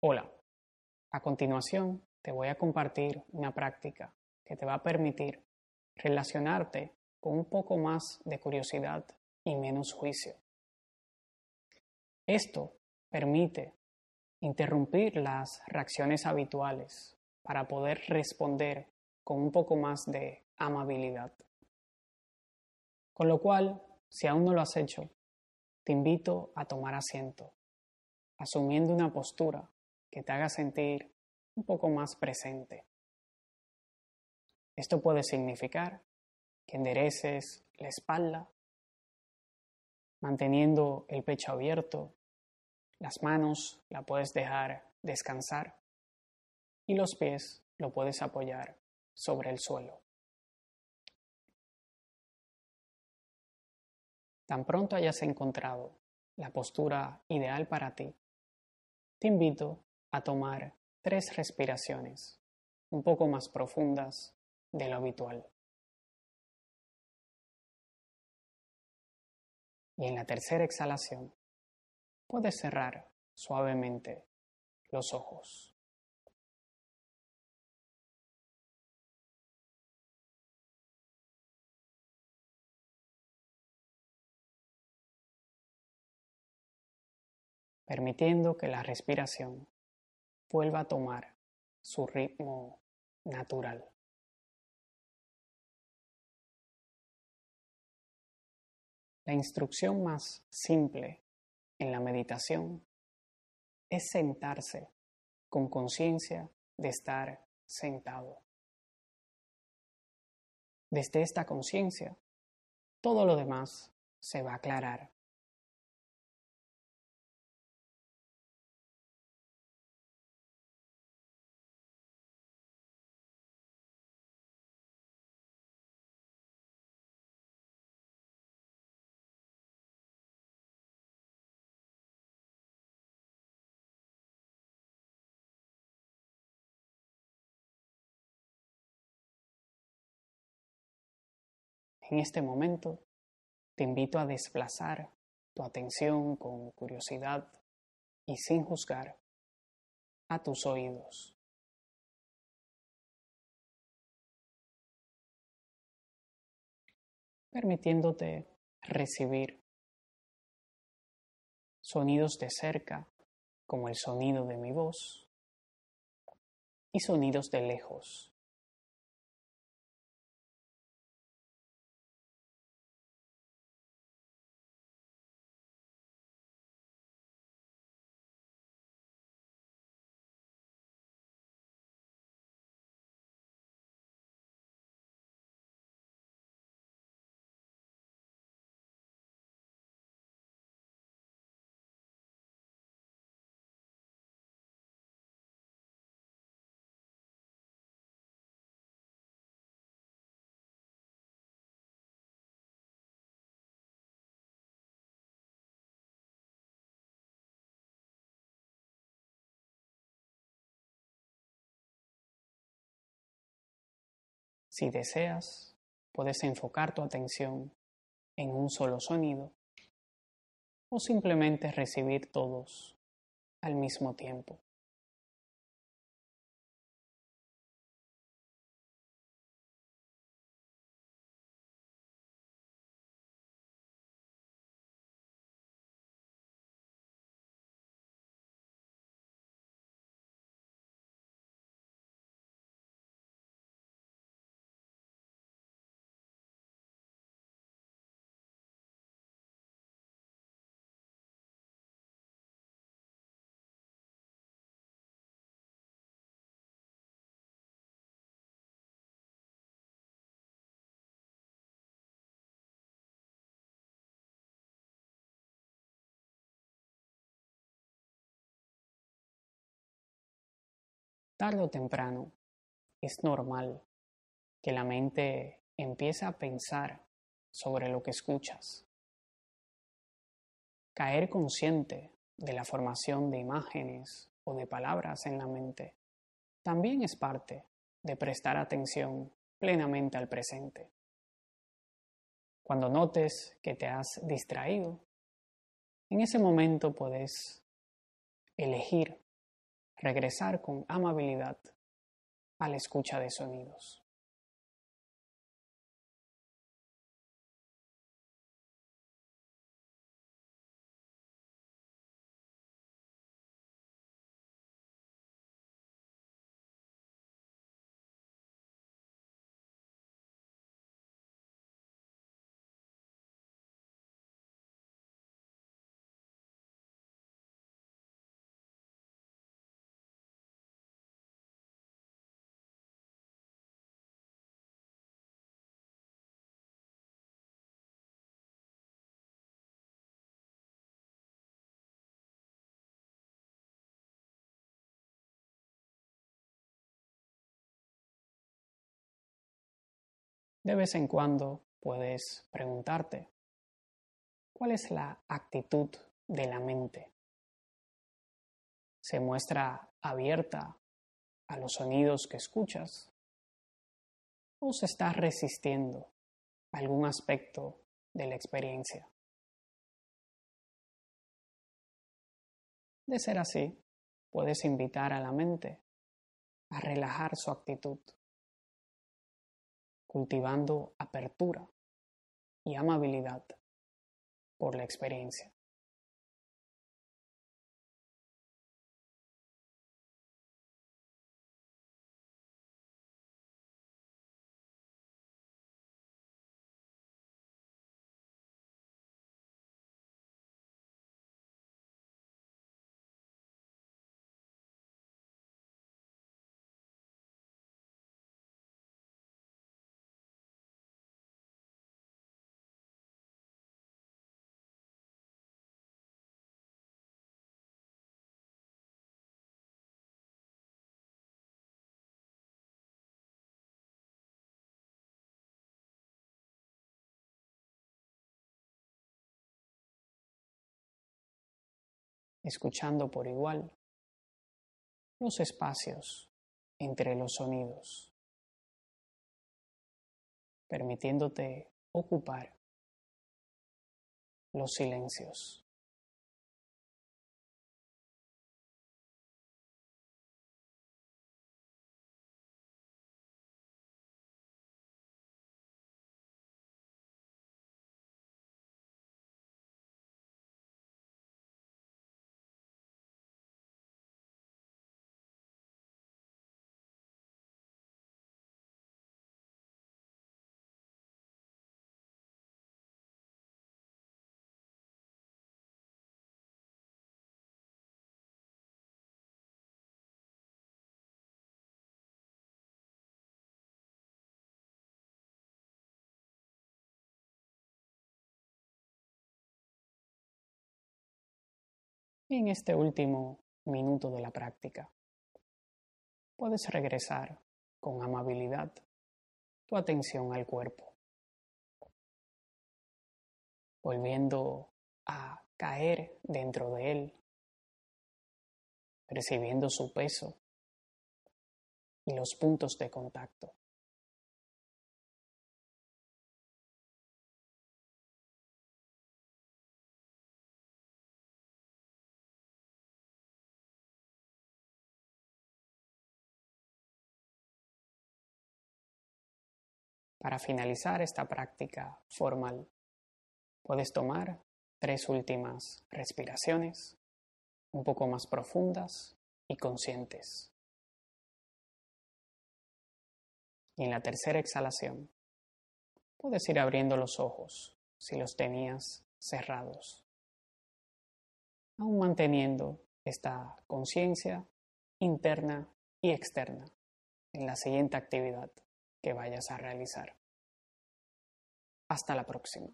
Hola, a continuación te voy a compartir una práctica que te va a permitir relacionarte con un poco más de curiosidad y menos juicio. Esto permite interrumpir las reacciones habituales para poder responder con un poco más de amabilidad. Con lo cual, si aún no lo has hecho, te invito a tomar asiento, asumiendo una postura que te haga sentir un poco más presente. Esto puede significar que endereces la espalda, manteniendo el pecho abierto, las manos la puedes dejar descansar y los pies lo puedes apoyar sobre el suelo. Tan pronto hayas encontrado la postura ideal para ti, te invito a tomar tres respiraciones un poco más profundas de lo habitual. Y en la tercera exhalación puedes cerrar suavemente los ojos. permitiendo que la respiración vuelva a tomar su ritmo natural. La instrucción más simple en la meditación es sentarse con conciencia de estar sentado. Desde esta conciencia, todo lo demás se va a aclarar. En este momento te invito a desplazar tu atención con curiosidad y sin juzgar a tus oídos. permitiéndote recibir sonidos de cerca como el sonido de mi voz y sonidos de lejos Si deseas, puedes enfocar tu atención en un solo sonido o simplemente recibir todos al mismo tiempo. Tarde o temprano, es normal que la mente empiece a pensar sobre lo que escuchas. Caer consciente de la formación de imágenes o de palabras en la mente también es parte de prestar atención plenamente al presente. Cuando notes que te has distraído, en ese momento puedes elegir regresar con amabilidad a la escucha de sonidos. De vez en cuando puedes preguntarte, ¿cuál es la actitud de la mente? ¿Se muestra abierta a los sonidos que escuchas? ¿O se está resistiendo a algún aspecto de la experiencia? De ser así, puedes invitar a la mente a relajar su actitud cultivando apertura y amabilidad por la experiencia. Escuchando por igual los espacios entre los sonidos, permitiéndote ocupar los silencios. En este último minuto de la práctica, puedes regresar con amabilidad tu atención al cuerpo, volviendo a caer dentro de él, percibiendo su peso y los puntos de contacto. Para finalizar esta práctica formal, puedes tomar tres últimas respiraciones un poco más profundas y conscientes. Y en la tercera exhalación, puedes ir abriendo los ojos si los tenías cerrados, aún manteniendo esta conciencia interna y externa en la siguiente actividad que vayas a realizar. Hasta la próxima.